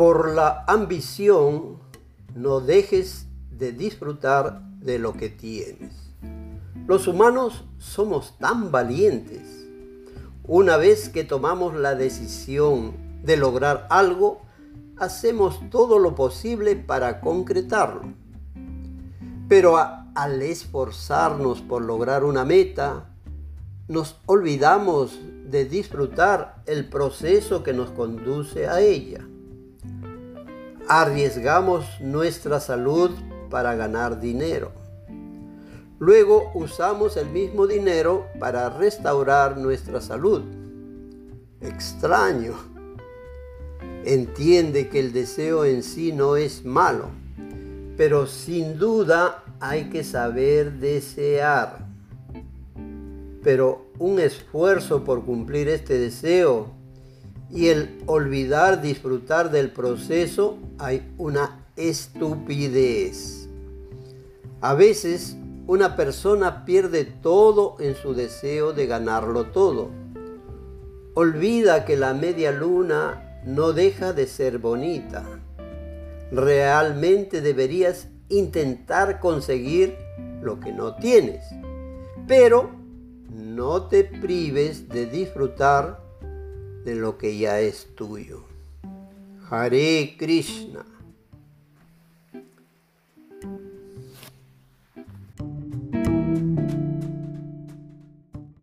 Por la ambición no dejes de disfrutar de lo que tienes. Los humanos somos tan valientes. Una vez que tomamos la decisión de lograr algo, hacemos todo lo posible para concretarlo. Pero al esforzarnos por lograr una meta, nos olvidamos de disfrutar el proceso que nos conduce a ella. Arriesgamos nuestra salud para ganar dinero. Luego usamos el mismo dinero para restaurar nuestra salud. Extraño. Entiende que el deseo en sí no es malo, pero sin duda hay que saber desear. Pero un esfuerzo por cumplir este deseo y el olvidar disfrutar del proceso hay una estupidez. A veces una persona pierde todo en su deseo de ganarlo todo. Olvida que la media luna no deja de ser bonita. Realmente deberías intentar conseguir lo que no tienes. Pero no te prives de disfrutar de lo que ya es tuyo. Hare Krishna.